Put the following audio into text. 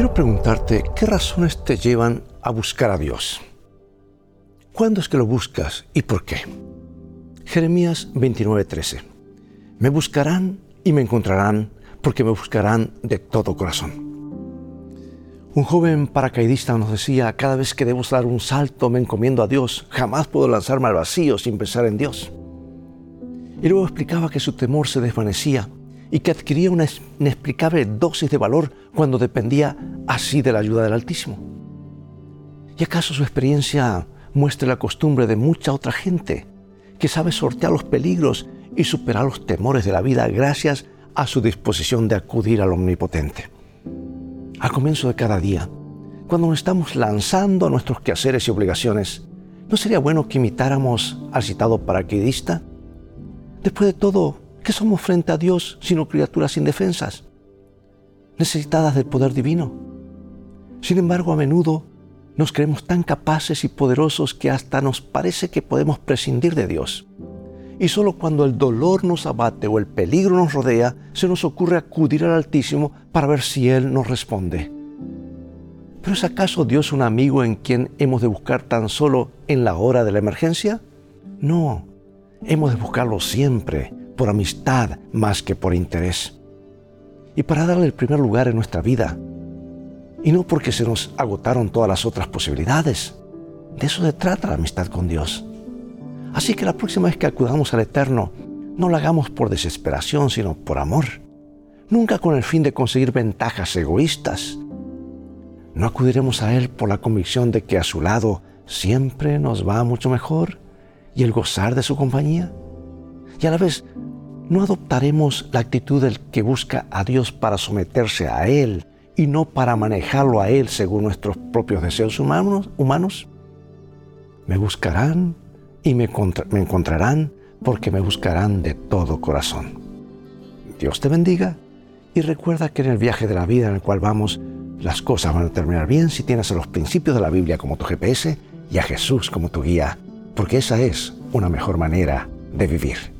Quiero preguntarte qué razones te llevan a buscar a Dios. ¿Cuándo es que lo buscas y por qué? Jeremías 29:13. Me buscarán y me encontrarán porque me buscarán de todo corazón. Un joven paracaidista nos decía, cada vez que debo dar un salto me encomiendo a Dios, jamás puedo lanzarme al vacío sin pensar en Dios. Y luego explicaba que su temor se desvanecía y que adquiría una inexplicable dosis de valor cuando dependía así de la ayuda del Altísimo. ¿Y acaso su experiencia muestra la costumbre de mucha otra gente que sabe sortear los peligros y superar los temores de la vida gracias a su disposición de acudir al Omnipotente? Al comienzo de cada día, cuando nos estamos lanzando a nuestros quehaceres y obligaciones, ¿no sería bueno que imitáramos al citado paraquedista? Después de todo, ¿qué somos frente a Dios sino criaturas indefensas, necesitadas del poder divino? Sin embargo, a menudo nos creemos tan capaces y poderosos que hasta nos parece que podemos prescindir de Dios. Y solo cuando el dolor nos abate o el peligro nos rodea, se nos ocurre acudir al Altísimo para ver si Él nos responde. ¿Pero es acaso Dios un amigo en quien hemos de buscar tan solo en la hora de la emergencia? No, hemos de buscarlo siempre, por amistad más que por interés. Y para darle el primer lugar en nuestra vida, y no porque se nos agotaron todas las otras posibilidades. De eso se trata la amistad con Dios. Así que la próxima vez que acudamos al Eterno, no lo hagamos por desesperación, sino por amor. Nunca con el fin de conseguir ventajas egoístas. No acudiremos a Él por la convicción de que a su lado siempre nos va mucho mejor y el gozar de su compañía. Y a la vez, no adoptaremos la actitud del que busca a Dios para someterse a Él y no para manejarlo a Él según nuestros propios deseos humanos? Me buscarán y me, me encontrarán porque me buscarán de todo corazón. Dios te bendiga y recuerda que en el viaje de la vida en el cual vamos, las cosas van a terminar bien si tienes a los principios de la Biblia como tu GPS y a Jesús como tu guía, porque esa es una mejor manera de vivir.